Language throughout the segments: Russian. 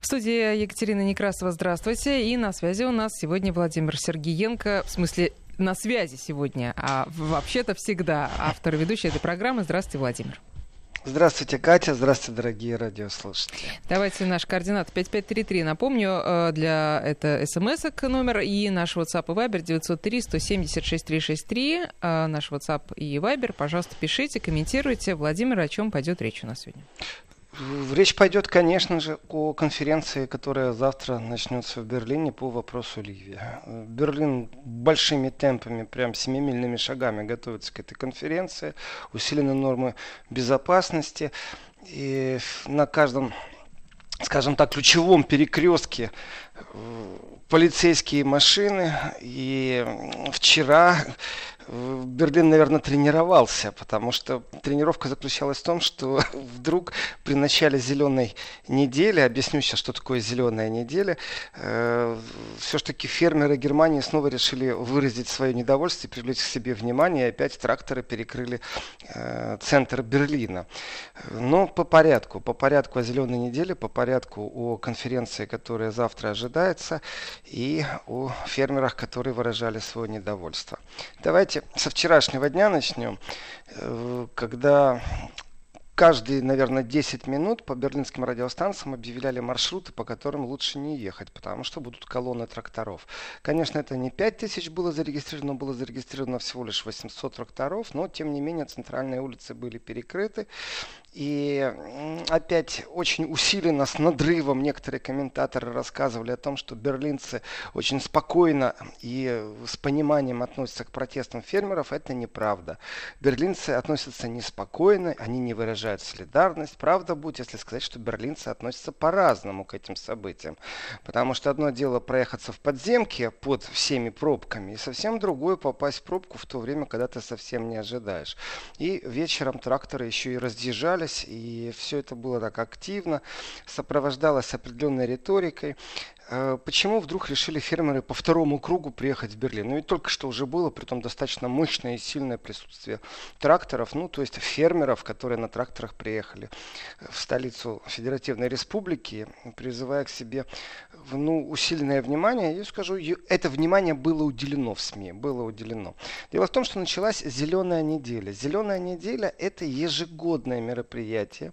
В студии Екатерина Некрасова, здравствуйте. И на связи у нас сегодня Владимир Сергиенко, в смысле на связи сегодня, а вообще-то всегда автор и ведущий этой программы. Здравствуйте, Владимир. Здравствуйте, Катя. Здравствуйте, дорогие радиослушатели. Давайте наш координат 5533. Напомню, э, для это смс номер и наш WhatsApp и Viber 903 176 363. Наш WhatsApp и Viber. Пожалуйста, пишите, комментируйте. Владимир, о чем пойдет речь у нас сегодня? Речь пойдет, конечно же, о конференции, которая завтра начнется в Берлине по вопросу Ливии. Берлин большими темпами, прям семимильными шагами готовится к этой конференции. Усилены нормы безопасности. И на каждом, скажем так, ключевом перекрестке э, полицейские машины. И вчера Берлин, наверное, тренировался, потому что тренировка заключалась в том, что вдруг при начале зеленой недели, объясню сейчас, что такое зеленая неделя, э, все-таки фермеры Германии снова решили выразить свое недовольство и привлечь к себе внимание, и опять тракторы перекрыли э, центр Берлина. Но по порядку, по порядку о зеленой неделе, по порядку о конференции, которая завтра ожидается, и о фермерах, которые выражали свое недовольство. Давайте Со вчерашнего дня начнем, э, когда каждые, наверное, 10 минут по берлинским радиостанциям объявляли маршруты, по которым лучше не ехать, потому что будут колонны тракторов. Конечно, это не 5000 было зарегистрировано, было зарегистрировано всего лишь 800 тракторов, но, тем не менее, центральные улицы были перекрыты. И опять очень усиленно, с надрывом некоторые комментаторы рассказывали о том, что берлинцы очень спокойно и с пониманием относятся к протестам фермеров. Это неправда. Берлинцы относятся неспокойно, они не выражают солидарность. Правда будет, если сказать, что берлинцы относятся по-разному к этим событиям. Потому что одно дело проехаться в подземке под всеми пробками, и совсем другое попасть в пробку в то время, когда ты совсем не ожидаешь. И вечером тракторы еще и разъезжали общались, и все это было так активно, сопровождалось определенной риторикой. Э, почему вдруг решили фермеры по второму кругу приехать в Берлин? Ну ведь только что уже было, при том достаточно мощное и сильное присутствие тракторов, ну то есть фермеров, которые на тракторах приехали в столицу Федеративной Республики, призывая к себе ну, усиленное внимание. Я скажу, это внимание было уделено в СМИ, было уделено. Дело в том, что началась Зеленая неделя. Зеленая неделя – это ежегодное мероприятие,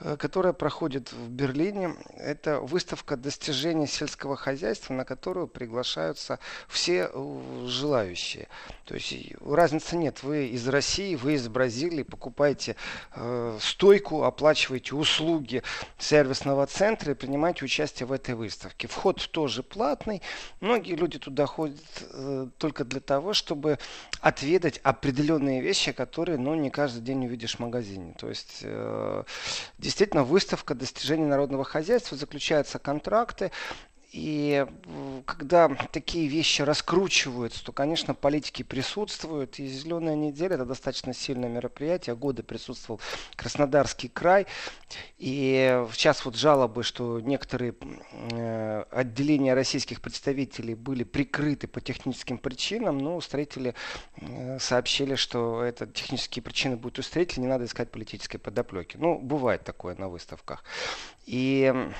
э, которое проходит в Берлине. Это выставка достижений сельского хозяйства, на которую приглашаются все э, желающие. То есть разницы нет. Вы из России, вы из Бразилии покупаете э, стойку, оплачиваете услуги сервисного центра и принимаете участие в этой выставке. Вход тоже платный. Многие люди туда ходят э, только для того, чтобы отведать определенные вещи, которые ну, не каждый день увидишь в магазине. То есть э, действительно выставка достижений народного хозяйства, заключаются контракты, и когда такие вещи раскручиваются, то, конечно, политики присутствуют. И «Зеленая неделя» – это достаточно сильное мероприятие. Годы присутствовал Краснодарский край. И сейчас вот жалобы, что некоторые э, отделения российских представителей были прикрыты по техническим причинам. Но строители э, сообщили, что это технические причины будут у строителей, не надо искать политической подоплеки. Ну, бывает такое на выставках. И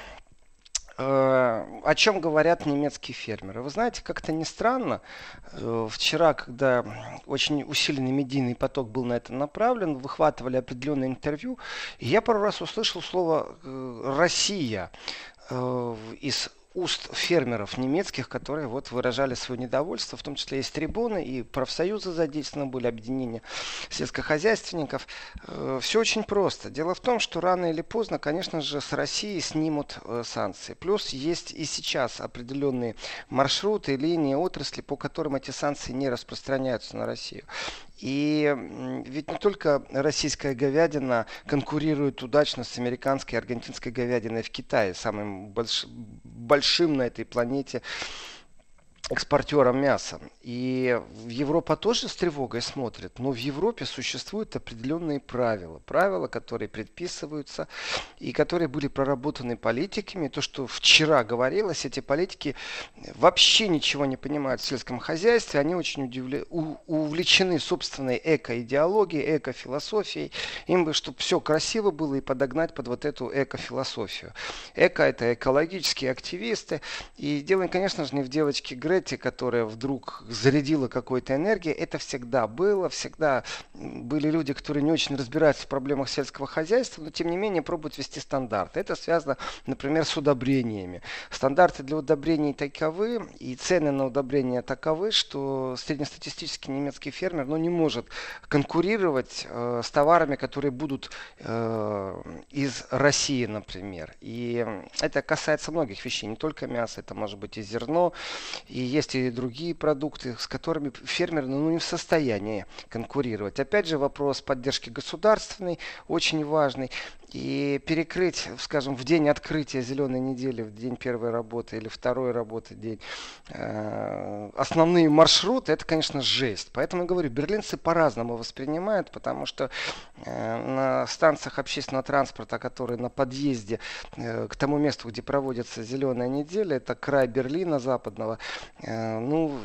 о чем говорят немецкие фермеры. Вы знаете, как-то не странно. Э, вчера, когда очень усиленный медийный поток был на это направлен, выхватывали определенное интервью, и я пару раз услышал слово э, «Россия» из уст фермеров немецких, которые вот выражали свое недовольство, в том числе из трибуны, и профсоюзы задействованы были, объединения сельскохозяйственников. Э, Все очень просто. Дело в том, что рано или поздно, конечно же, с России снимут э, санкции. Плюс есть и сейчас определенные маршруты, линии, отрасли, по которым эти санкции не распространяются на Россию. И ведь не только российская говядина конкурирует удачно с американской и аргентинской говядиной в Китае, самым больш... большим на этой планете экспортером мяса. И Европа тоже с тревогой смотрит, но в Европе существуют определенные правила. Правила, которые предписываются и которые были проработаны политиками. То, что вчера говорилось, эти политики вообще ничего не понимают в сельском хозяйстве. Они очень удивле... увлечены собственной эко-идеологией, эко-философией. Им бы, чтобы все красиво было и подогнать под вот эту эко-философию. Эко – это экологические активисты. И дело, конечно же, не в девочке Грей, Гретти, которая вдруг зарядила какой-то энергией, это всегда было, всегда были люди, которые не очень разбираются в проблемах сельского хозяйства, но тем не менее пробуют вести стандарты. Это связано, например, с удобрениями. Стандарты для удобрений таковы, и цены на удобрения таковы, что среднестатистический немецкий фермер ну, не может конкурировать э, с товарами, которые будут э, из России, например. И это касается многих вещей, не только мяса, это может быть и зерно, и есть и другие продукты, с которыми фермер ну, не в состоянии конкурировать. Опять же, вопрос поддержки государственной очень важный. И перекрыть, скажем, в день открытия зеленой недели, в день первой работы или второй работы день, э, основные маршруты, это, конечно, жесть. Поэтому я говорю, берлинцы по-разному воспринимают, потому что э, на станциях общественного транспорта, которые на подъезде э, к тому месту, где проводится зеленая неделя, это край Берлина западного, ну,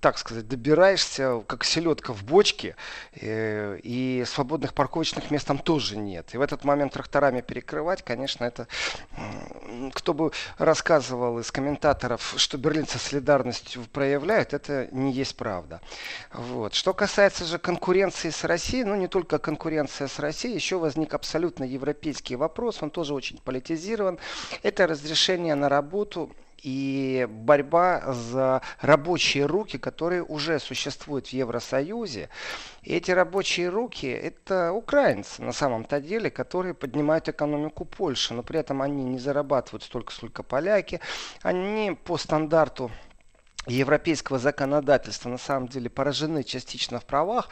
так сказать, добираешься, как селедка в бочке, и свободных парковочных мест там тоже нет. И в этот момент тракторами перекрывать, конечно, это кто бы рассказывал из комментаторов, что берлинцы солидарность проявляют, это не есть правда. Вот. Что касается же конкуренции с Россией, ну не только конкуренция с Россией, еще возник абсолютно европейский вопрос, он тоже очень политизирован. Это разрешение на работу и борьба за рабочие руки, которые уже существуют в Евросоюзе. И эти рабочие руки – это украинцы на самом-то деле, которые поднимают экономику Польши, но при этом они не зарабатывают столько, сколько поляки. Они по стандарту европейского законодательства на самом деле поражены частично в правах.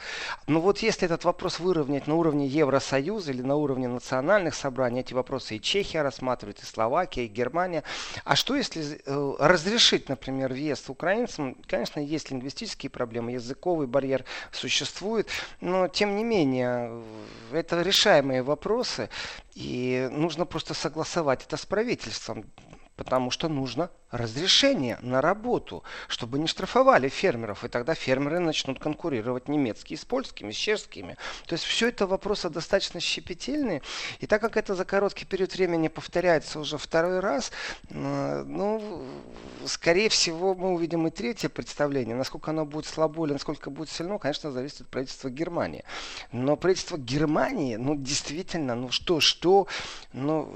Но вот если этот вопрос выровнять на уровне Евросоюза или на уровне национальных собраний, эти вопросы и Чехия рассматривает, и Словакия, и Германия. А что если э, разрешить, например, въезд украинцам? Конечно, есть лингвистические проблемы, языковый барьер существует, но тем не менее это решаемые вопросы. И нужно просто согласовать это с правительством потому что нужно разрешение на работу, чтобы не штрафовали фермеров, и тогда фермеры начнут конкурировать немецкие с польскими, с чешскими. То есть все это вопросы достаточно щепетильные, и так как это за короткий период времени повторяется уже второй раз, э, ну, скорее всего, мы увидим и третье представление. Насколько оно будет слабо или насколько будет сильно, конечно, зависит от правительства Германии. Но правительство Германии, ну, действительно, ну, что-что, ну,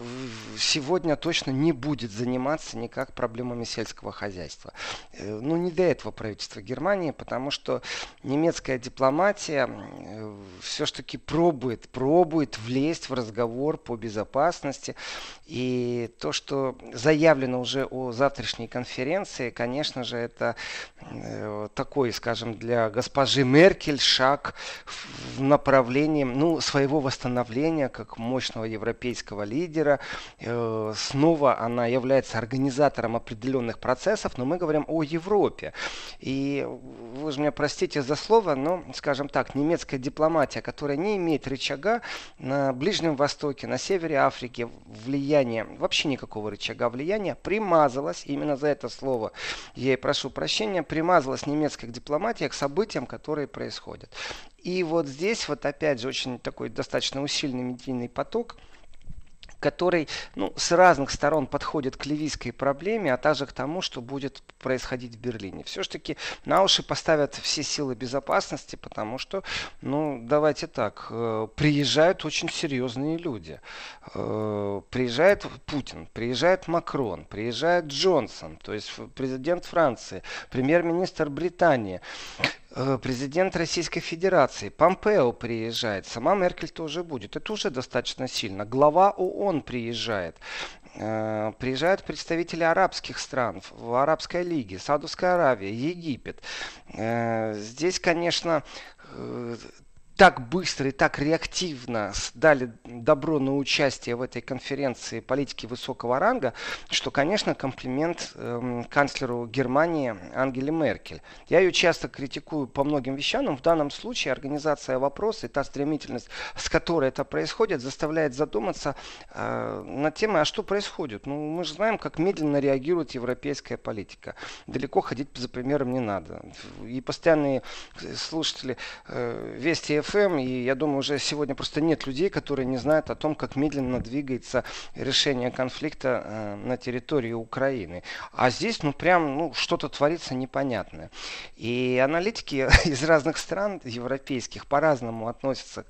сегодня точно не будет заниматься заниматься никак проблемами сельского хозяйства. Э, ну, не до этого правительства Германии, потому что немецкая дипломатия э, все-таки пробует, пробует влезть в разговор по безопасности. И то, что заявлено уже о завтрашней конференции, конечно же, это э, такой, скажем, для госпожи Меркель шаг в направлении ну, своего восстановления как мощного европейского лидера. Снова она является является организатором определенных процессов, но мы говорим о Европе. И вы же меня простите за слово, но, скажем так, немецкая дипломатия, которая не имеет рычага на Ближнем Востоке, на севере Африки, влияния, вообще никакого рычага влияния, примазалась, именно за это слово я и прошу прощения, примазалась немецкая дипломатия к событиям, которые происходят. И вот здесь вот опять же очень такой достаточно усиленный медийный поток – который ну, с разных сторон подходит к ливийской проблеме, а также к тому, что будет происходить в Берлине. Все-таки на уши поставят все силы безопасности, потому что, ну, давайте так, э, приезжают очень серьезные люди. Э, приезжает Путин, приезжает Макрон, приезжает Джонсон, то есть президент Франции, премьер-министр Британии. Э, президент Российской Федерации, Помпео приезжает, сама Меркель тоже будет. Это уже достаточно сильно. Глава ООН приезжает. Э, приезжают представители арабских стран, в Арабской лиге, Саудовская Аравия, Египет. Э, здесь, конечно, так быстро и так реактивно дали добро на участие в этой конференции политики высокого ранга, что, конечно, комплимент э, канцлеру Германии Ангеле Меркель. Я ее часто критикую по многим вещам, но в данном случае организация вопроса и та стремительность, с которой это происходит, заставляет задуматься э, над темой, а что происходит. Ну, мы же знаем, как медленно реагирует европейская политика. Далеко ходить за примером не надо. И постоянные слушатели э, Вести ФМ, и я думаю, уже сегодня просто нет людей, которые не знают о том, как медленно двигается решение конфликта э, на территории Украины. А здесь, ну, прям, ну, что-то творится непонятное. И аналитики из разных стран европейских по-разному относятся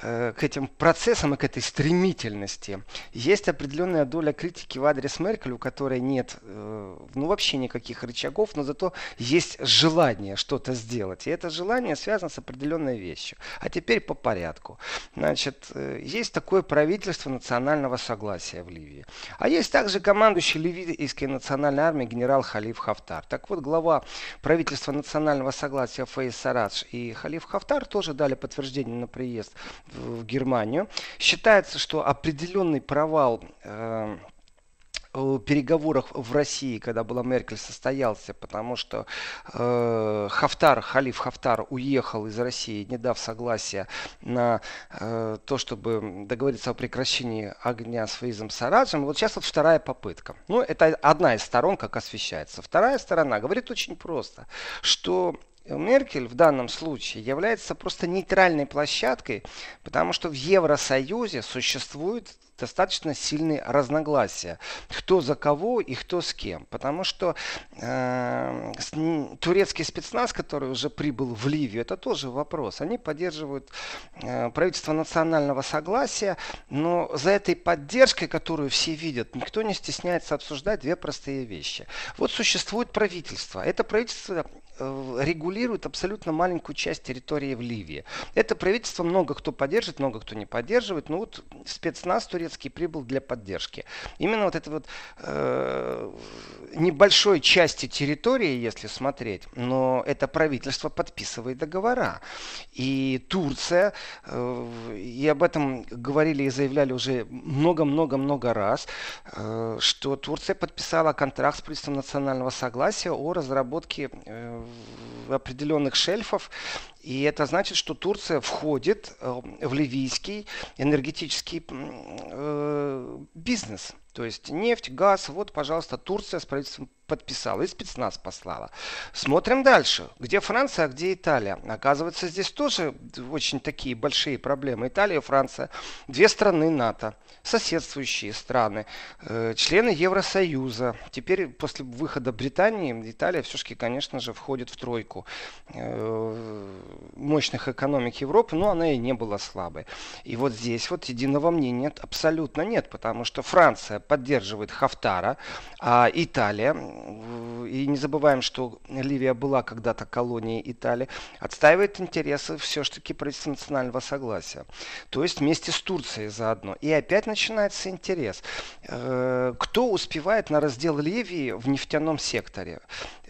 к этим процессам и к этой стремительности. Есть определенная доля критики в адрес Меркель, у которой нет э, ну, вообще никаких рычагов, но зато есть желание что-то сделать. И это желание связано с определенной вещью. А теперь по порядку. Значит, э, есть такое правительство национального согласия в Ливии. А есть также командующий ливийской национальной армией генерал Халиф Хафтар. Так вот, глава правительства национального согласия Фейс Сарадж и Халиф Хафтар тоже дали подтверждение на приезд в Германию. Считается, что определенный провал э, переговорах в России, когда была Меркель, состоялся, потому что э, Хафтар, халиф Хафтар уехал из России, не дав согласия на э, то, чтобы договориться о прекращении огня с Фаизом Сараджем. Вот сейчас вот вторая попытка. Ну, это одна из сторон, как освещается. Вторая сторона говорит очень просто, что Меркель в данном случае является просто нейтральной площадкой, потому что в Евросоюзе существует достаточно сильные разногласия, кто за кого и кто с кем. Потому что э, турецкий спецназ, который уже прибыл в Ливию, это тоже вопрос. Они поддерживают э, правительство национального согласия, но за этой поддержкой, которую все видят, никто не стесняется обсуждать две простые вещи. Вот существует правительство. Это правительство э, регулирует абсолютно маленькую часть территории в Ливии. Это правительство много кто поддерживает, много кто не поддерживает. Ну вот спецназ Турецкий прибыл для поддержки. Именно вот этой вот э, небольшой части территории, если смотреть, но это правительство подписывает договора. И Турция, э, и об этом говорили и заявляли уже много-много-много раз, э, что Турция подписала контракт с правительством национального согласия о разработке э, определенных шельфов и это значит, что Турция входит э, в ливийский энергетический э, бизнес. То есть нефть, газ, вот, пожалуйста, Турция с правительством подписала и спецназ послала. Смотрим дальше. Где Франция, а где Италия? Оказывается, здесь тоже очень такие большие проблемы. Италия и Франция. Две страны НАТО. Соседствующие страны. Э, члены Евросоюза. Теперь после выхода Британии Италия все-таки, конечно же, входит в тройку э, мощных экономик Европы, но она и не была слабой. И вот здесь вот единого мнения абсолютно нет, потому что Франция поддерживает Хафтара, а Италия и не забываем, что Ливия была когда-то колонией Италии, отстаивает интересы все-таки правительства национального согласия. То есть вместе с Турцией заодно. И опять начинается интерес. Э, кто успевает на раздел Ливии в нефтяном секторе?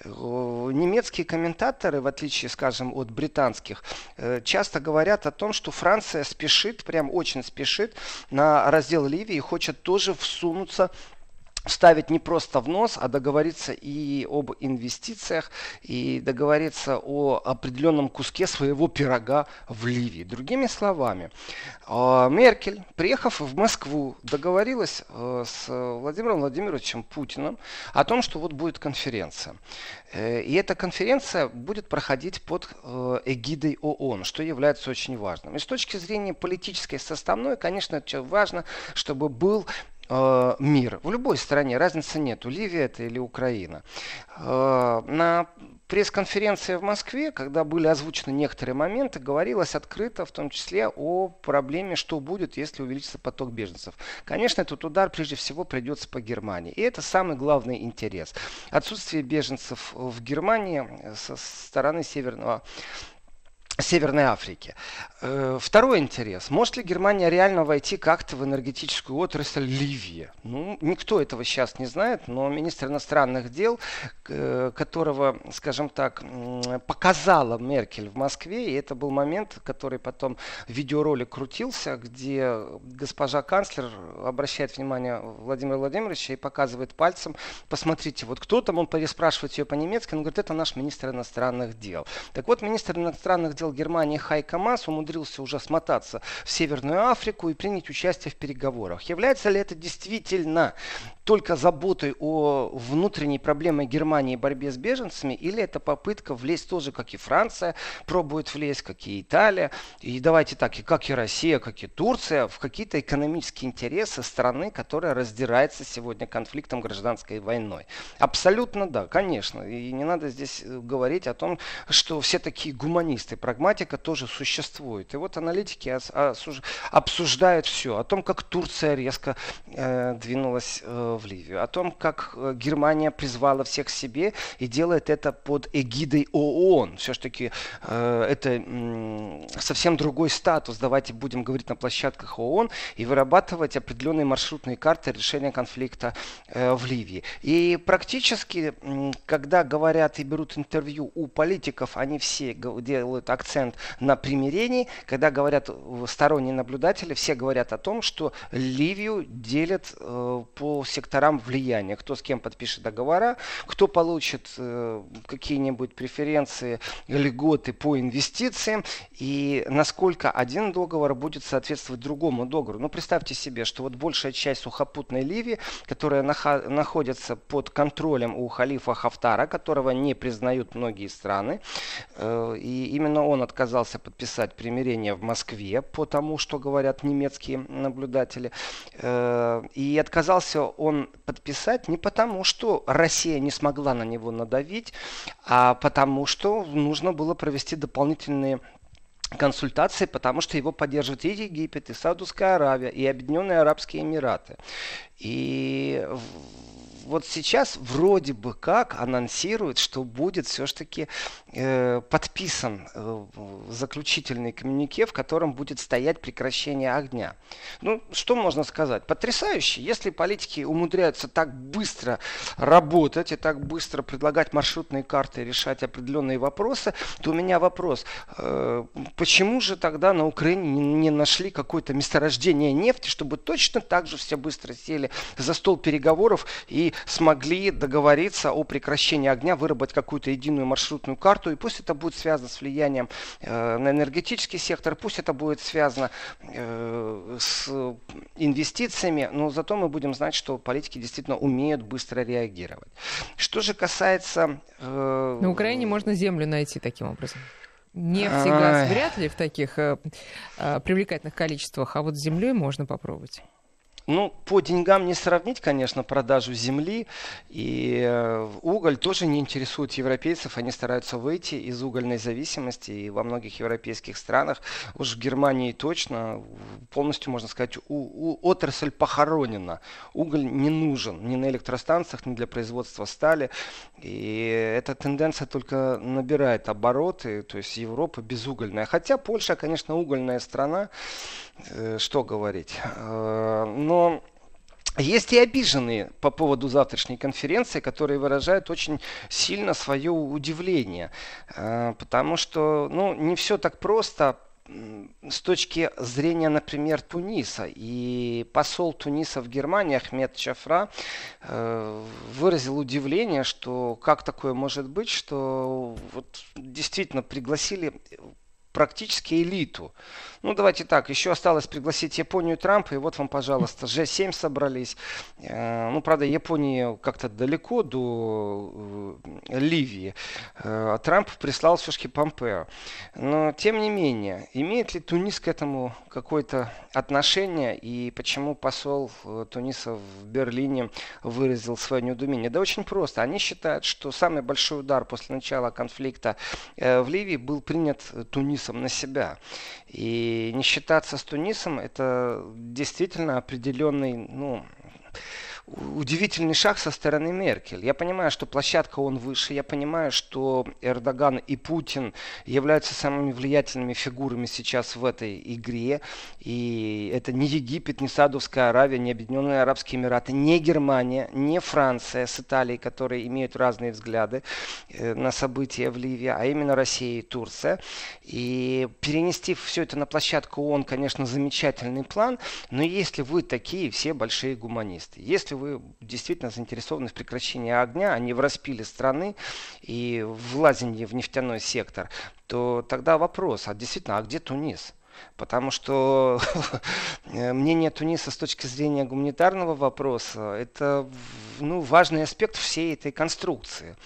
Э, немецкие комментаторы, в отличие, скажем, от британских, э, часто говорят о том, что Франция спешит, прям очень спешит на раздел Ливии и хочет тоже всунуться ставить не просто в нос, а договориться и об инвестициях, и договориться о определенном куске своего пирога в Ливии. Другими словами, а, Меркель, приехав в Москву, договорилась э, с Владимиром Владимировичем Путиным о том, что вот будет конференция. Э, и эта конференция будет проходить под э, эгидой ООН, что является очень важным. И с точки зрения политической составной, конечно, важно, чтобы был Э, мир. В любой стране разницы нет, Ливия это или Украина. Э, на пресс-конференции в Москве, когда были озвучены некоторые моменты, говорилось открыто, в том числе о проблеме, что будет, если увеличится поток беженцев. Конечно, этот удар прежде всего придется по Германии. И это самый главный интерес. Отсутствие беженцев в Германии со стороны Северного Северной Африки. Э, второй интерес. Может ли Германия реально войти как-то в энергетическую отрасль Ливии? Ну, никто этого сейчас не знает, но министр иностранных дел, э, которого, скажем так, показала Меркель в Москве, и это был момент, который потом видеоролик крутился, где госпожа канцлер обращает внимание Владимира Владимировича и показывает пальцем, посмотрите, вот кто там, он переспрашивает ее по-немецки, он говорит, это наш министр иностранных дел. Так вот, министр иностранных дел Германии Хайка Мас умудрился уже смотаться в Северную Африку и принять участие в переговорах. Является ли это действительно только заботой о внутренней проблеме Германии и борьбе с беженцами, или это попытка влезть тоже, как и Франция пробует влезть, как и Италия, и давайте так, и как и Россия, как и Турция, в какие-то экономические интересы страны, которая раздирается сегодня конфликтом гражданской войной. Абсолютно да, конечно. И не надо здесь э, говорить о том, что все такие гуманисты. Прагматика тоже существует. И вот аналитики обсуждают все. О том, как Турция резко э, двинулась э, в Ливию, о том, как э, Германия призвала всех к себе и делает это под эгидой ООН. Все-таки э, это м, совсем другой статус. Давайте будем говорить на площадках ООН и вырабатывать определенные маршрутные карты решения конфликта э, в Ливии. И практически, когда говорят и берут интервью у политиков, они все делают акцент на примирении. Когда говорят сторонние наблюдатели, все говорят о том, что Ливию делят э, по секторам секторам влияния. Кто с кем подпишет договора, кто получит э, какие-нибудь преференции, льготы по инвестициям и насколько один договор будет соответствовать другому договору. Ну, представьте себе, что вот большая часть сухопутной Ливии, которая нах- находится под контролем у халифа Хафтара, которого не признают многие страны, э, и именно он отказался подписать примирение в Москве по тому, что говорят немецкие наблюдатели, э, и отказался он он подписать не потому, что Россия не смогла на него надавить, а потому что нужно было провести дополнительные консультации, потому что его поддерживают и Египет, и Саудовская Аравия, и Объединенные Арабские Эмираты. И вот сейчас вроде бы как анонсирует, что будет все-таки э, подписан э, заключительный коммюнике, в котором будет стоять прекращение огня. Ну, что можно сказать? Потрясающе. Если политики умудряются так быстро работать и так быстро предлагать маршрутные карты решать определенные вопросы, то у меня вопрос. Э, почему же тогда на Украине не, не нашли какое-то месторождение нефти, чтобы точно так же все быстро сели за стол переговоров и смогли договориться о прекращении огня, выработать какую-то единую маршрутную карту, и пусть это будет связано с влиянием э, на энергетический сектор, пусть это будет связано э, с инвестициями, но зато мы будем знать, что политики действительно умеют быстро реагировать. Что же касается... Э, на Украине можно землю найти таким образом. Нефть и газ вряд ли в таких э, э, привлекательных количествах, а вот с землей можно попробовать. Ну, по деньгам не сравнить, конечно, продажу земли. И э, уголь тоже не интересует европейцев. Они стараются выйти из угольной зависимости. И во многих европейских странах, уж в Германии точно, полностью, можно сказать, у, у, отрасль похоронена. Уголь не нужен ни на электростанциях, ни для производства стали. И эта тенденция только набирает обороты. То есть Европа безугольная. Хотя Польша, конечно, угольная страна. Э, что говорить. Э, но есть и обиженные по поводу завтрашней конференции, которые выражают очень сильно свое удивление. Э, потому что ну, не все так просто с точки зрения, например, Туниса. И посол Туниса в Германии Ахмед Чафра выразил удивление, что как такое может быть, что вот действительно пригласили практически элиту. Ну, давайте так, еще осталось пригласить Японию Трампа, и вот вам, пожалуйста, G7 собрались. Э, ну, правда, Япония как-то далеко до э, Ливии. Э, а Трамп прислал все-таки Помпео. Но, тем не менее, имеет ли Тунис к этому какое-то отношение, и почему посол Туниса в Берлине выразил свое неудумение? Да очень просто. Они считают, что самый большой удар после начала конфликта в Ливии был принят Тунисом на себя. И не считаться с Тунисом это действительно определенный, ну, удивительный шаг со стороны Меркель. Я понимаю, что площадка он выше, я понимаю, что Эрдоган и Путин являются самыми влиятельными фигурами сейчас в этой игре. И это не Египет, не Саудовская Аравия, не Объединенные Арабские Эмираты, не Германия, не Франция с Италией, которые имеют разные взгляды э, на события в Ливии, а именно Россия и Турция. И перенести все это на площадку ООН, конечно, замечательный план, но если вы такие все большие гуманисты, если вы действительно заинтересованы в прекращении огня, а не в распиле страны и в лазении в нефтяной сектор, то тогда вопрос, а действительно, а где Тунис? Потому что мнение Туниса с точки зрения гуманитарного вопроса это ну, важный аспект всей этой конструкции.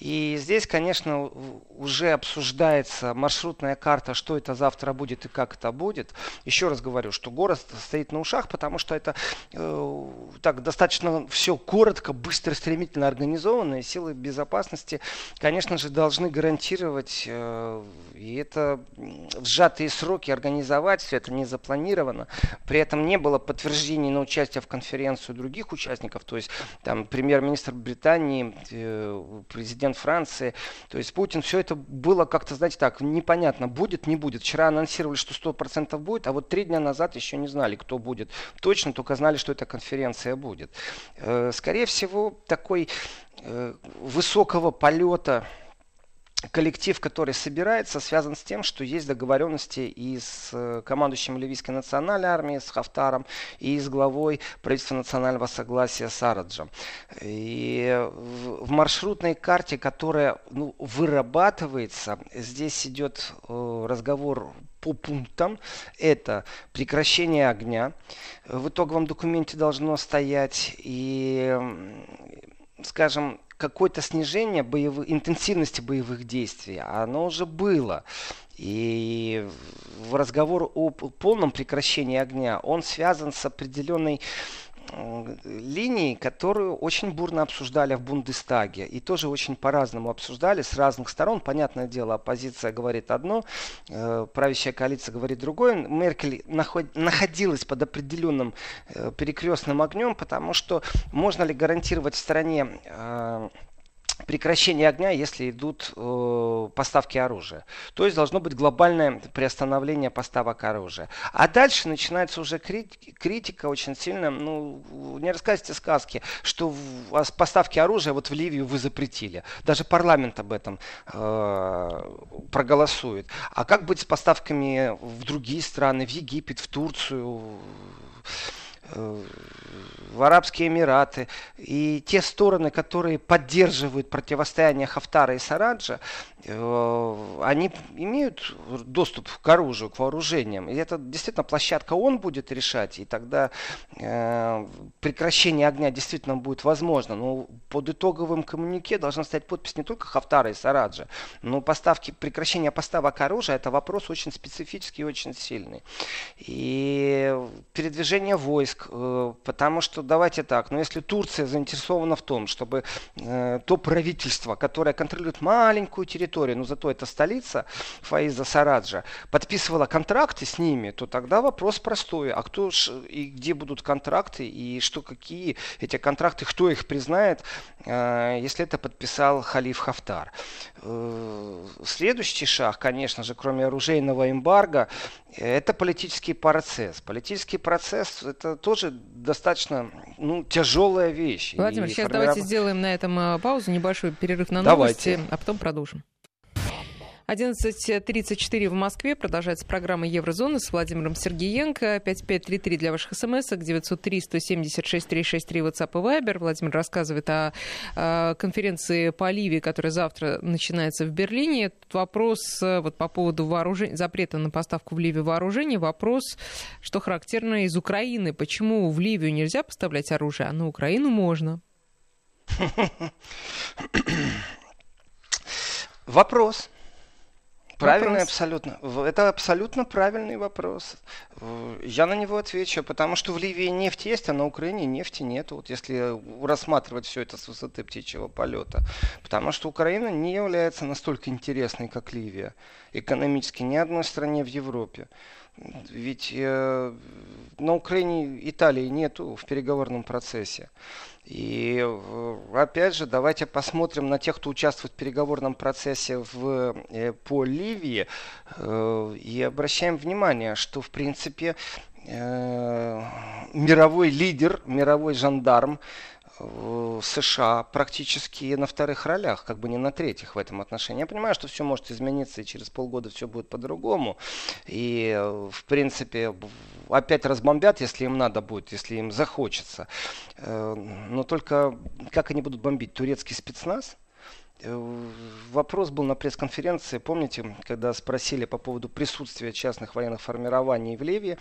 И здесь, конечно, уже обсуждается маршрутная карта, что это завтра будет и как это будет. Еще раз говорю, что город стоит на ушах, потому что это э, так достаточно все коротко, быстро, стремительно организовано. И силы безопасности, конечно же, должны гарантировать, э, и это в сжатые сроки организовать, все это не запланировано. При этом не было подтверждений на участие в конференцию других участников, то есть там премьер-министр Британии, э, президент президент Франции. То есть Путин, все это было как-то, знаете, так, непонятно, будет, не будет. Вчера анонсировали, что 100% будет, а вот три дня назад еще не знали, кто будет. Точно, только знали, что эта конференция будет. Э, скорее всего, такой э, высокого полета коллектив, который собирается, связан с тем, что есть договоренности и с э, командующим Ливийской национальной армии, с Хафтаром, и с главой правительства национального согласия Сараджем. И в маршрутной карте, которая ну, вырабатывается, здесь идет э, разговор по пунктам. Это прекращение огня. В итоговом документе должно стоять и, скажем, какое-то снижение боевых, интенсивности боевых действий, оно уже было. И разговор о полном прекращении огня, он связан с определенной линии, которую очень бурно обсуждали в Бундестаге. И тоже очень по-разному обсуждали с разных сторон. Понятное дело, оппозиция говорит одно, э, правящая коалиция говорит другое. Меркель наход, находилась под определенным э, перекрестным огнем, потому что можно ли гарантировать в стране э, прекращение огня, если идут э, поставки оружия. То есть должно быть глобальное приостановление поставок оружия. А дальше начинается уже критика, критика очень сильно. Ну, не рассказывайте сказки, что в, поставки оружия вот в Ливию вы запретили. Даже парламент об этом э, проголосует. А как быть с поставками в другие страны, в Египет, в Турцию? Э, в Арабские Эмираты. И те стороны, которые поддерживают противостояние Хафтара и Сараджа, они имеют доступ к оружию, к вооружениям. И это действительно площадка он будет решать, и тогда э, прекращение огня действительно будет возможно. Но под итоговым коммунике должна стоять подпись не только Хафтара и Сараджа, но поставки, прекращение поставок оружия это вопрос очень специфический и очень сильный. И передвижение войск, э, потому что давайте так, но если Турция заинтересована в том, чтобы э, то правительство, которое контролирует маленькую территорию, но зато это столица Фаиза Сараджа, подписывало контракты с ними, то тогда вопрос простой. А кто ж, и где будут контракты, и что какие эти контракты, кто их признает, э, если это подписал халиф Хафтар. Э, следующий шаг, конечно же, кроме оружейного эмбарго, это политический процесс. Политический процесс это тоже достаточно ну, тяжелая вещь. Владимир, и сейчас формиров... давайте сделаем на этом э, паузу, небольшой перерыв на новости, давайте. а потом продолжим. 11.34 в Москве. Продолжается программа Еврозона с Владимиром Сергеенко. 5533 для ваших смс 903-176-363 WhatsApp и Viber. Владимир рассказывает о, о конференции по Ливии, которая завтра начинается в Берлине. Этот вопрос э, вот по поводу вооружения, запрета на поставку в Ливию вооружений. Вопрос, что характерно из Украины. Почему в Ливию нельзя поставлять оружие, а на Украину можно? Вопрос. Правильный вопрос. абсолютно. Это абсолютно правильный вопрос. Я на него отвечу, потому что в Ливии нефть есть, а на Украине нефти нет. Вот если рассматривать все это с высоты птичьего полета. Потому что Украина не является настолько интересной, как Ливия. Экономически ни одной стране в Европе. Ведь э, на Украине Италии нету в переговорном процессе. И э, опять же, давайте посмотрим на тех, кто участвует в переговорном процессе в, э, по Ливии. Э, и обращаем внимание, что в принципе мировой лидер, мировой жандарм США практически на вторых ролях, как бы не на третьих в этом отношении. Я понимаю, что все может измениться, и через полгода все будет по-другому. И, в принципе, опять разбомбят, если им надо будет, если им захочется. Э, но только как они будут бомбить? Турецкий спецназ? Вопрос был на пресс-конференции, помните, когда спросили по поводу присутствия частных военных формирований в Ливии,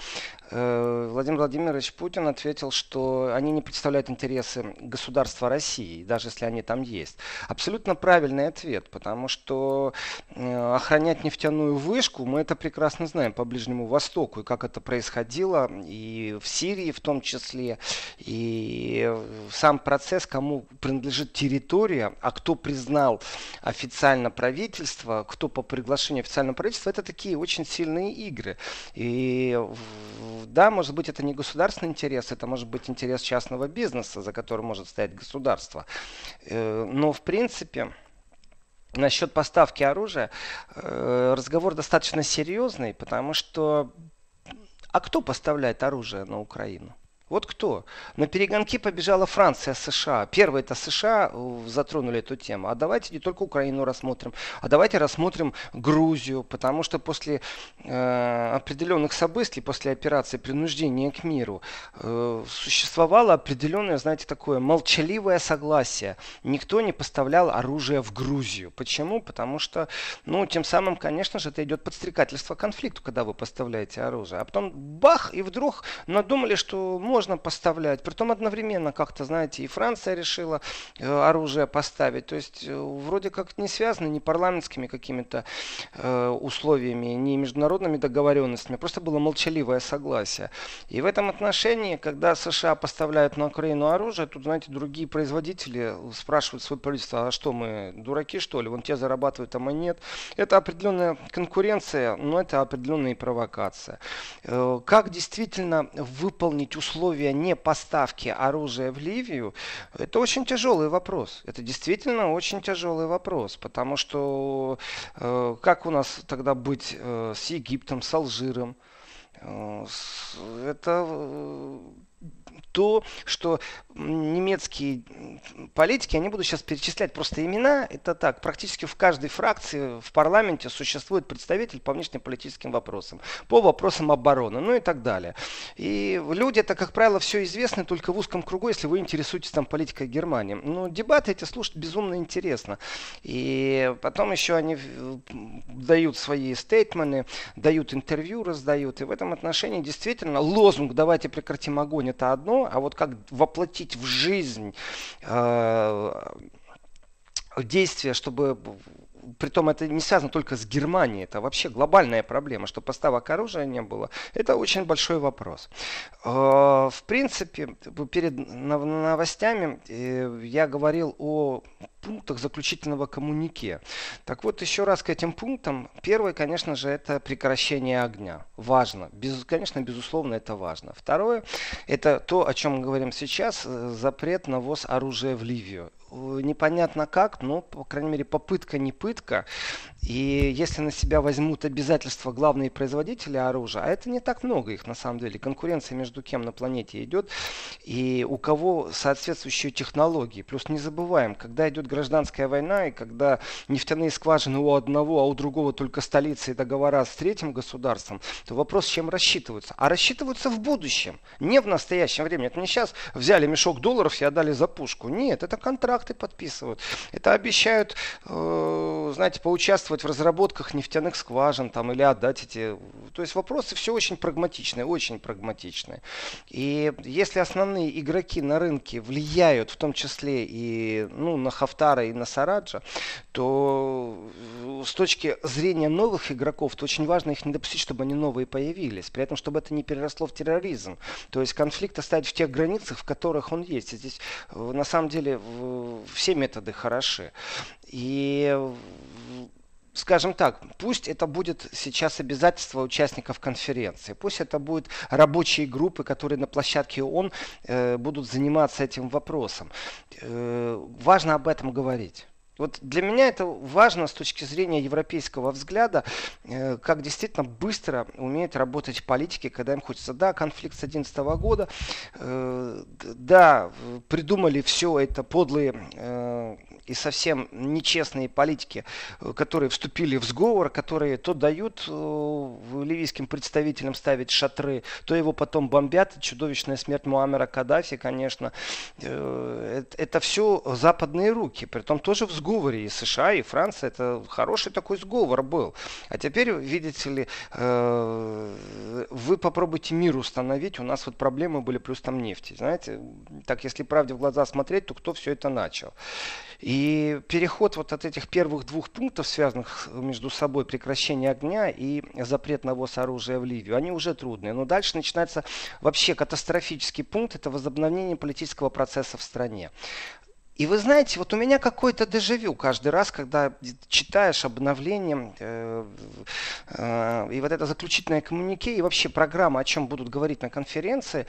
э, Владимир Владимирович Путин ответил, что они не представляют интересы государства России, даже если они там есть. Абсолютно правильный ответ, потому что э, охранять нефтяную вышку, мы это прекрасно знаем по Ближнему Востоку, и как это происходило, и в Сирии в том числе, и сам процесс, кому принадлежит территория, а кто признал признал официально правительство, кто по приглашению официального правительства, это такие очень сильные игры. И да, может быть, это не государственный интерес, это может быть интерес частного бизнеса, за которым может стоять государство. Э, но в принципе... Насчет поставки оружия э, разговор достаточно серьезный, потому что а кто поставляет оружие на Украину? Вот кто? На перегонки побежала Франция, США. Первые это США э, затронули эту тему. А давайте не только Украину рассмотрим, а давайте рассмотрим Грузию, потому что после э, определенных событий, после операции принуждения к миру, э, существовало определенное, знаете, такое молчаливое согласие. Никто не поставлял оружие в Грузию. Почему? Потому что, ну, тем самым, конечно же, это идет подстрекательство конфликту, когда вы поставляете оружие. А потом бах, и вдруг надумали, что можно можно поставлять. Притом одновременно как-то, знаете, и Франция решила э, оружие поставить. То есть э, вроде как не связано ни парламентскими какими-то э, условиями, ни международными договоренностями. Просто было молчаливое согласие. И в этом отношении, когда США поставляют на Украину оружие, тут, знаете, другие производители спрашивают свое правительство, а что мы, дураки что ли? Вон те зарабатывают, а мы нет. Это определенная конкуренция, но это определенная провокация. Э, как действительно выполнить условия условия не поставки оружия в Ливию, это очень тяжелый вопрос. Это действительно очень тяжелый вопрос, потому что э, как у нас тогда быть э, с Египтом, с Алжиром? Э, это э, то, что немецкие политики, я не буду сейчас перечислять просто имена, это так, практически в каждой фракции в парламенте существует представитель по внешнеполитическим вопросам, по вопросам обороны, ну и так далее. И люди, это, как правило, все известны только в узком кругу, если вы интересуетесь там политикой Германии. Но дебаты эти слушать безумно интересно. И потом еще они дают свои стейтмены, дают интервью, раздают. И в этом отношении действительно лозунг «давайте прекратим огонь» это одно, а вот как воплотить в жизнь э, действия, чтобы притом это не связано только с Германией, это вообще глобальная проблема, что поставок оружия не было. Это очень большой вопрос. Э, в принципе, перед новостями э, я говорил о пунктах заключительного коммунике. Так вот, еще раз к этим пунктам. Первый, конечно же, это прекращение огня. Важно. Без, конечно, безусловно, это важно. Второе, это то, о чем мы говорим сейчас, э, запрет на ввоз оружия в Ливию непонятно как, но, по крайней мере, попытка не пытка. И если на себя возьмут обязательства главные производители оружия, а это не так много их на самом деле, конкуренция между кем на планете идет, и у кого соответствующие технологии. Плюс не забываем, когда идет гражданская война, и когда нефтяные скважины у одного, а у другого только столица и договора с третьим государством, то вопрос, чем рассчитываются? А рассчитываются в будущем, не в настоящем времени. Это не сейчас взяли мешок долларов и отдали за пушку. Нет, это контракты подписывают. Это обещают, э, знаете, поучаствовать участвовать в разработках нефтяных скважин там, или отдать эти... То есть вопросы все очень прагматичные, очень прагматичные. И если основные игроки на рынке влияют в том числе и ну, на Хафтара и на Сараджа, то с точки зрения новых игроков, то очень важно их не допустить, чтобы они новые появились. При этом, чтобы это не переросло в терроризм. То есть конфликт оставить в тех границах, в которых он есть. И здесь э, на самом деле все методы хороши. И скажем так, пусть это будет сейчас обязательство участников конференции, пусть это будут рабочие группы, которые на площадке ООН э, будут заниматься этим вопросом. Э, важно об этом говорить. Вот для меня это важно с точки зрения европейского взгляда, э, как действительно быстро умеют работать политики, когда им хочется. Да, конфликт с 2011 года, э, да, придумали все это подлые э, и совсем нечестные политики, э, которые вступили в сговор, которые то дают э, ливийским представителям ставить шатры, то его потом бомбят. Чудовищная смерть Муаммера Каддафи, конечно. Э, это все западные руки. Притом тоже в сговоре и США, и Франция. Это хороший такой сговор был. А теперь, видите ли, вы попробуйте мир установить. У нас вот проблемы были, плюс там нефти. Знаете, так если правде в глаза смотреть, то кто все это начал? И переход вот от этих первых двух пунктов, связанных между собой прекращение огня и запрет на ввоз оружия в Ливию, они уже трудные. Но дальше начинается вообще катастрофический пункт, это возобновление политического процесса в стране. И вы знаете, вот у меня какой-то дежавю каждый раз, когда читаешь обновление, э, э, и вот это заключительное коммунике, и вообще программа, о чем будут говорить на конференции,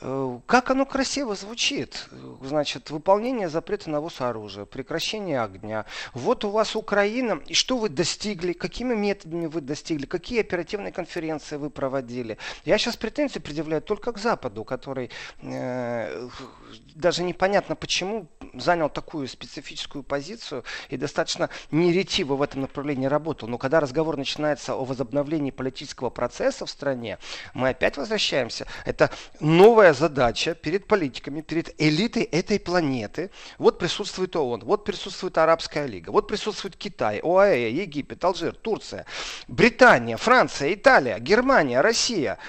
э, как оно красиво звучит. Значит, выполнение запрета на ввоз оружия, прекращение огня. Вот у вас Украина, и что вы достигли, какими методами вы достигли, какие оперативные конференции вы проводили. Я сейчас претензии предъявляю только к Западу, который даже непонятно почему занял такую специфическую позицию и достаточно неретиво в этом направлении работал. Но когда разговор начинается о возобновлении политического процесса в стране, мы опять возвращаемся. Это новая задача перед политиками, перед элитой этой планеты. Вот присутствует ООН, вот присутствует Арабская лига, вот присутствует Китай, ОАЭ, Египет, Алжир, Турция, Британия, Франция, Италия, Германия, Россия –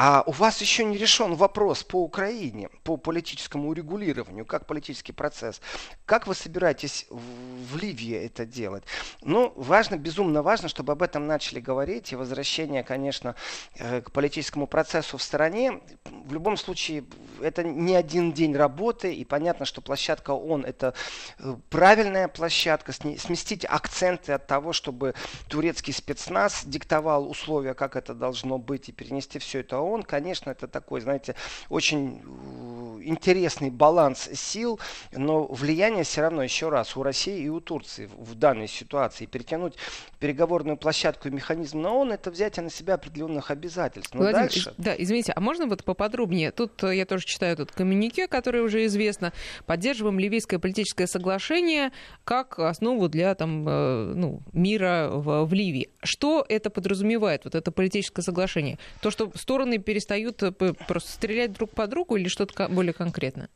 а у вас еще не решен вопрос по Украине, по политическому урегулированию, как политический процесс. Как вы собираетесь в Ливии это делать? Ну, важно, безумно важно, чтобы об этом начали говорить. И возвращение, конечно, э, к политическому процессу в стране. В любом случае, это не один день работы. И понятно, что площадка ООН это э, правильная площадка. Сместить акценты от того, чтобы турецкий спецназ диктовал условия, как это должно быть, и перенести все это он, конечно, это такой, знаете, очень интересный баланс сил, но влияние все равно, еще раз, у России и у Турции в данной ситуации. Перетянуть переговорную площадку и механизм на ООН, это взятие на себя определенных обязательств. Но Владимир, дальше... Да, извините, а можно вот поподробнее? Тут э, я тоже читаю тут коммюнике, которое уже известно. Поддерживаем ливийское политическое соглашение как основу для там, э, ну, мира в, в Ливии. Что это подразумевает, вот это политическое соглашение? То, что стороны перестают э, просто стрелять друг по другу или что-то более конкретное?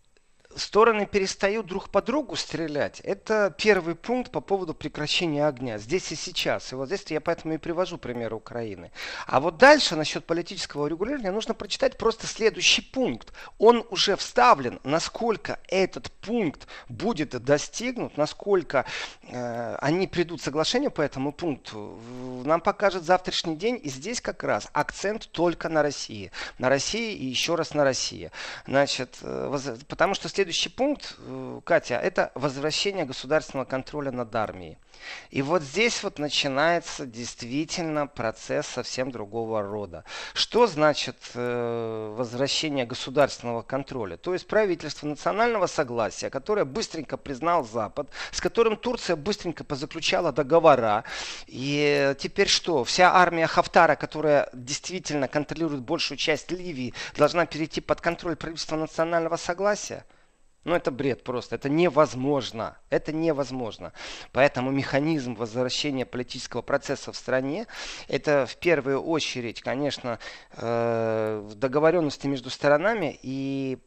Стороны перестают друг по другу стрелять. Это первый пункт по поводу прекращения огня. Здесь и сейчас. И вот здесь я поэтому и привожу пример Украины. А вот дальше насчет политического регулирования нужно прочитать просто следующий пункт. Он уже вставлен. Насколько этот пункт будет достигнут, насколько э, они придут к соглашению по этому пункту, нам покажет завтрашний день. И здесь как раз акцент только на России. На России и еще раз на России. Значит, э, потому что следующий следующий пункт, э, Катя, это возвращение государственного контроля над армией. И вот здесь вот начинается действительно процесс совсем другого рода. Что значит э, возвращение государственного контроля? То есть правительство национального согласия, которое быстренько признал Запад, с которым Турция быстренько позаключала договора. И теперь что? Вся армия Хафтара, которая действительно контролирует большую часть Ливии, должна перейти под контроль правительства национального согласия? Ну, это бред просто. Это невозможно. Это невозможно. Поэтому механизм возвращения политического процесса в стране, это в первую очередь, конечно, э, договоренности между сторонами и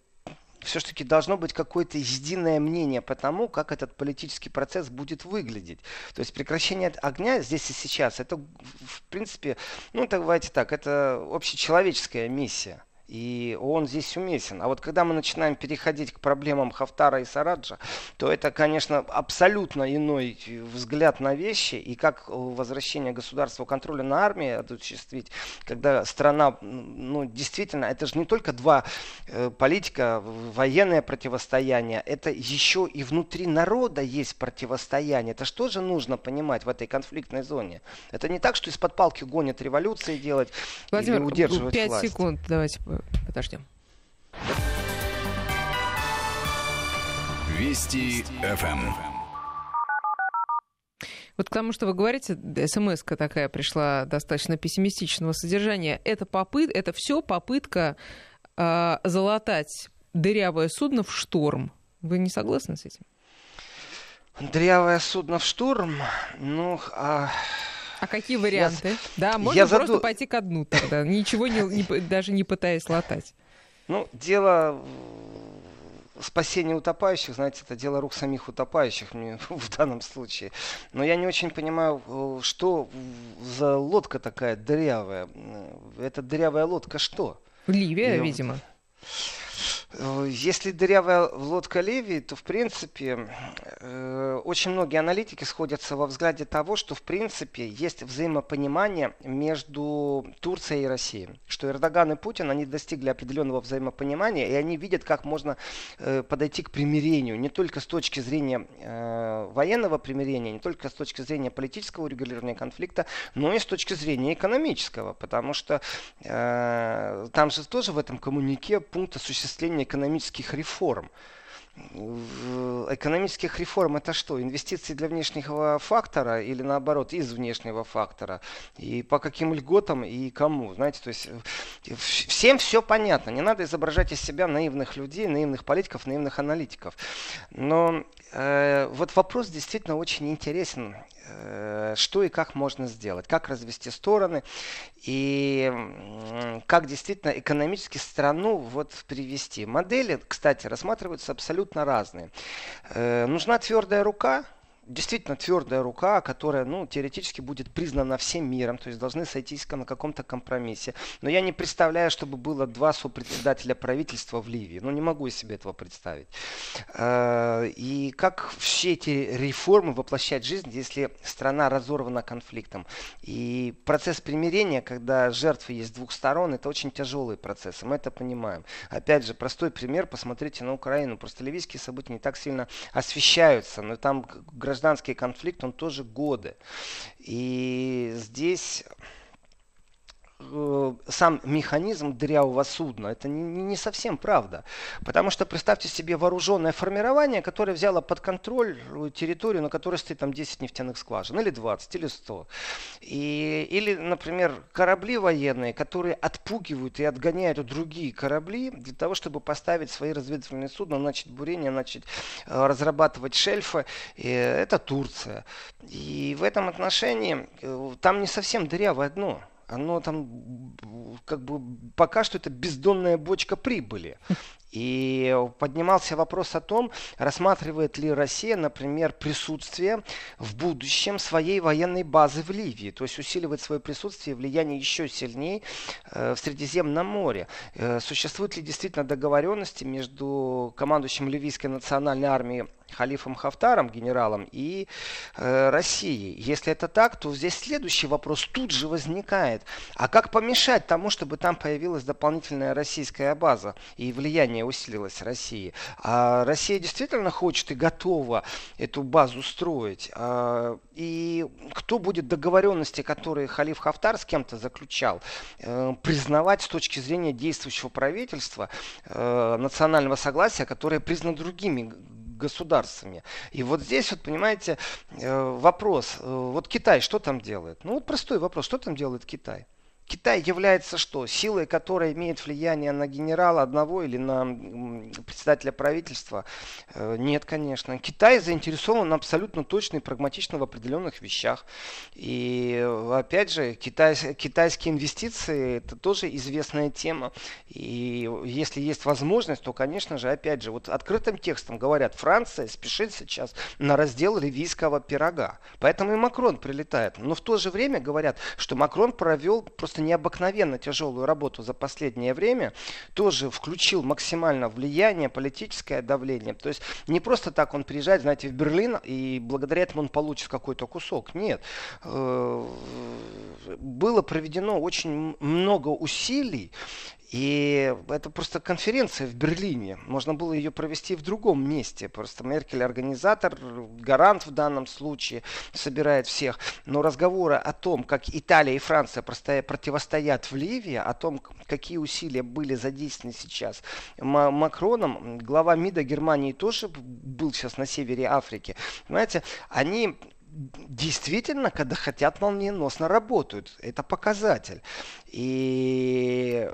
все-таки должно быть какое-то единое мнение по тому, как этот политический процесс будет выглядеть. То есть прекращение огня здесь и сейчас, это в принципе, ну давайте так, это общечеловеческая миссия. И он здесь уместен. А вот когда мы начинаем переходить к проблемам Хафтара и Сараджа, то это, конечно, абсолютно иной взгляд на вещи, и как возвращение государства контроля на армии осуществить, когда страна, ну, действительно, это же не только два э, политика, военное противостояние, это еще и внутри народа есть противостояние. Это что же нужно понимать в этой конфликтной зоне? Это не так, что из-под палки гонят революции делать Владимир, или удерживать 5 власть. секунд, давайте подождем. Вести ФМ. Вот к тому, что вы говорите, смс такая пришла достаточно пессимистичного содержания. Это попыт, это все попытка э, залатать дырявое судно в шторм. Вы не согласны с этим? Дырявое судно в шторм, ну, а... А какие варианты? Я, да, можно я просто заду... пойти ко дну тогда, ничего не, не, даже не пытаясь латать. Ну, дело спасение утопающих, знаете, это дело рук самих утопающих в данном случае. Но я не очень понимаю, э, что за лодка такая дырявая. Это дырявая лодка что? Ливия, Ее... видимо. Э, если дырявая лодка Левии, то в принципе э, очень многие аналитики сходятся во взгляде того, что в принципе есть взаимопонимание между Турцией и Россией. Что Эрдоган и Путин, они достигли определенного взаимопонимания, и они видят, как можно э, подойти к примирению, не только с точки зрения военного примирения, не только с точки зрения политического урегулирования конфликта, но и с точки зрения экономического, потому что там же тоже в этом коммунике пункт осуществления экономических реформ. Экономических реформ это что? Инвестиции для внешнего фактора или наоборот из внешнего фактора? И по каким льготам и кому? Знаете, то есть э, всем все понятно. Не надо изображать из себя наивных людей, наивных политиков, наивных аналитиков. Но э, вот вопрос действительно очень интересен. Э, что и как можно сделать, как развести стороны и как действительно экономически страну вот привести. Модели, кстати, рассматриваются абсолютно разные. Э, нужна твердая рука, действительно твердая рука, которая, ну, теоретически будет признана всем миром, то есть должны сойтись на каком-то компромиссе. Но я не представляю, чтобы было два сопредседателя правительства в Ливии. Ну, не могу себе этого представить. Э, и как все эти реформы воплощать в жизнь, если страна разорвана конфликтом? И процесс примирения, когда жертвы есть с двух сторон, это очень тяжелый процесс, и мы это понимаем. Опять же, простой пример, посмотрите на Украину. Просто ливийские события не так сильно освещаются, но там гражданский конфликт, он тоже годы. И здесь сам механизм дырявого судна. Это не, не совсем правда. Потому что представьте себе вооруженное формирование, которое взяло под контроль территорию, на которой стоит там 10 нефтяных скважин, или 20, или 100. И, или, например, корабли военные, которые отпугивают и отгоняют другие корабли для того, чтобы поставить свои разведывательные судна, начать бурение, начать э, разрабатывать шельфы. И это Турция. И в этом отношении э, там не совсем дырявое дно оно там как бы пока что это бездонная бочка прибыли. И поднимался вопрос о том, рассматривает ли Россия, например, присутствие в будущем своей военной базы в Ливии, то есть усиливать свое присутствие и влияние еще сильнее э, в Средиземном море. Э, существуют ли действительно договоренности между командующим ливийской национальной армией халифом Хафтаром, генералом, и э, Россией. Если это так, то здесь следующий вопрос тут же возникает. А как помешать тому, чтобы там появилась дополнительная российская база и влияние усилилось России? А Россия действительно хочет и готова эту базу строить. А, и кто будет договоренности, которые халиф Хафтар с кем-то заключал, э, признавать с точки зрения действующего правительства э, национального согласия, которое признано другими государствами. И вот здесь вот, понимаете, э, вопрос. Вот Китай что там делает? Ну вот простой вопрос. Что там делает Китай? Китай является что? Силой, которая имеет влияние на генерала одного или на председателя правительства? Э, нет, конечно. Китай заинтересован абсолютно точно и прагматично в определенных вещах. И опять же, китай, китайские инвестиции это тоже известная тема. И если есть возможность, то, конечно же, опять же, вот открытым текстом говорят, Франция спешит сейчас на раздел ливийского пирога. Поэтому и Макрон прилетает. Но в то же время говорят, что Макрон провел просто просто необыкновенно тяжелую работу за последнее время, тоже включил максимально влияние, политическое давление. То есть не просто так он приезжает, знаете, в Берлин, и благодаря этому он получит какой-то кусок. Нет. Э, было проведено очень много усилий, и это просто конференция в Берлине. Можно было ее провести в другом месте. Просто Меркель организатор, гарант в данном случае, собирает всех. Но разговоры о том, как Италия и Франция противостоят в Ливии, о том, какие усилия были задействованы сейчас Макроном, глава МИДа Германии тоже был сейчас на севере Африки. Понимаете, они действительно, когда хотят, молниеносно работают. Это показатель. И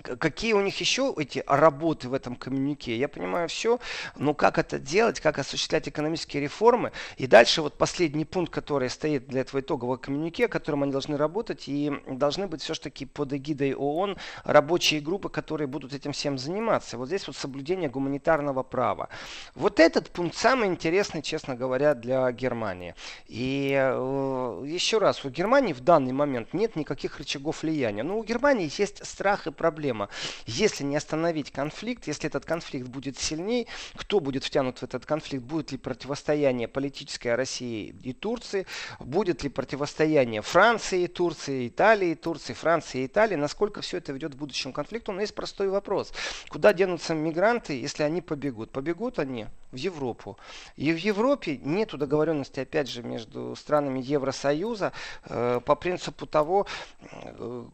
какие у них еще эти работы в этом коммюнике, я понимаю все, но как это делать, как осуществлять экономические реформы. И дальше вот последний пункт, который стоит для этого итогового коммюнике, которым они должны работать, и должны быть все-таки под эгидой ООН рабочие группы, которые будут этим всем заниматься. Вот здесь вот соблюдение гуманитарного права. Вот этот пункт самый интересный, честно говоря, для Германии. И э, еще раз, у Германии в данный момент нет никаких рычагов влияния. Но у Германии есть страх и проблемы проблема. Если не остановить конфликт, если этот конфликт будет сильней, кто будет втянут в этот конфликт? Будет ли противостояние политическое России и Турции? Будет ли противостояние Франции и Турции, Италии и Турции, Франции и Италии? Насколько все это ведет к будущему конфликту? Но есть простой вопрос. Куда денутся мигранты, если они побегут? Побегут они в Европу. И в Европе нет договоренности, опять же, между странами Евросоюза э, по принципу того, э,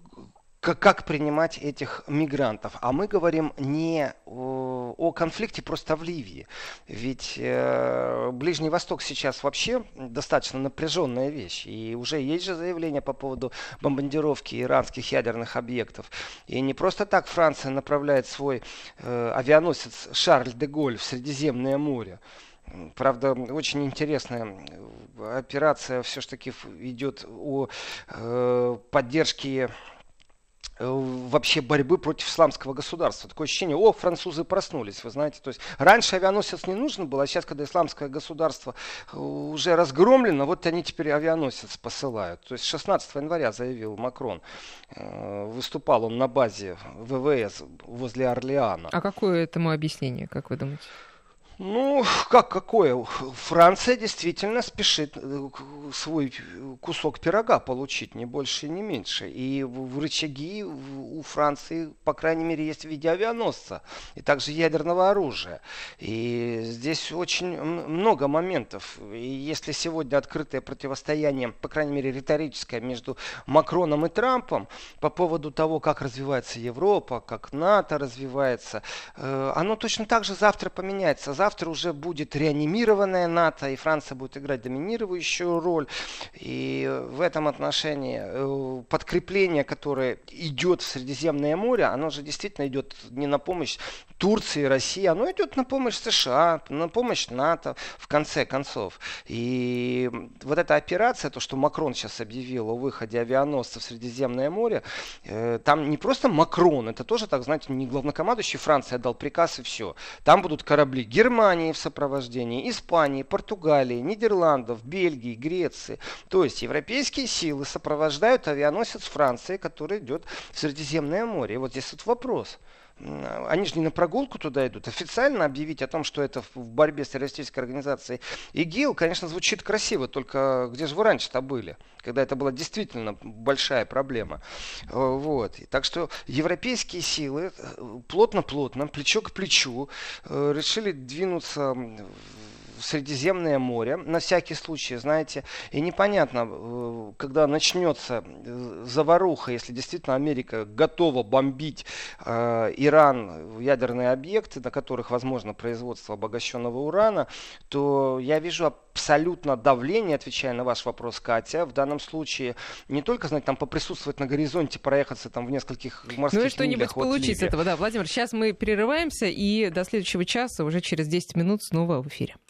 как, принимать этих мигрантов. А мы говорим не о, о конфликте просто в Ливии. Ведь э, Ближний Восток сейчас вообще достаточно напряженная вещь. И уже есть же заявление по поводу бомбардировки иранских ядерных объектов. И не просто так Франция направляет свой э, авианосец Шарль де Голь в Средиземное море. Правда, очень интересная операция все-таки идет о э, поддержке Э, вообще борьбы против исламского государства. Такое ощущение, о, французы проснулись, вы знаете. То есть раньше авианосец не нужен был, а сейчас, когда исламское государство э, уже разгромлено, вот они теперь авианосец посылают. То есть 16 января заявил Макрон, э, выступал он на базе ВВС возле Орлеана. А какое этому объяснение, как вы думаете? Ну, как какое? Франция действительно спешит э, свой кусок пирога получить, не больше, не меньше. И в рычаги у Франции, по крайней мере, есть в виде авианосца и также ядерного оружия. И здесь очень много моментов. И если сегодня открытое противостояние, по крайней мере, риторическое между Макроном и Трампом по поводу того, как развивается Европа, как НАТО развивается, э, оно точно так же завтра поменяется завтра уже будет реанимированная НАТО, и Франция будет играть доминирующую роль. И в этом отношении э, подкрепление, которое идет в Средиземное море, оно же действительно идет не на помощь Турции, России, оно идет на помощь США, на помощь НАТО, в конце концов. И вот эта операция, то, что Макрон сейчас объявил о выходе авианосцев в Средиземное море, э, там не просто Макрон, это тоже, так знаете, не главнокомандующий Франции отдал приказ и все. Там будут корабли Германии в сопровождении, Испании, Португалии, Нидерландов, Бельгии, Греции. То есть европейские силы сопровождают авианосец Франции, который идет в Средиземное море. И вот здесь вот вопрос – они же не на прогулку туда идут. Официально объявить о том, что это в борьбе с террористической организацией ИГИЛ, конечно, звучит красиво, только где же вы раньше-то были, когда это была действительно большая проблема. Э, вот. Так что европейские силы плотно-плотно, плечо к плечу э, решили двинуться Средиземное море, на всякий случай, знаете, и непонятно, э, когда начнется э, заваруха, если действительно Америка готова бомбить э, Иран, ядерные объекты, на которых возможно производство обогащенного урана, то я вижу абсолютно давление, отвечая на ваш вопрос, Катя, в данном случае не только, знаете, там поприсутствовать на горизонте, проехаться там в нескольких морских Ну и что-нибудь получить с этого, да. Владимир, сейчас мы перерываемся и до следующего часа, уже через 10 минут снова в эфире.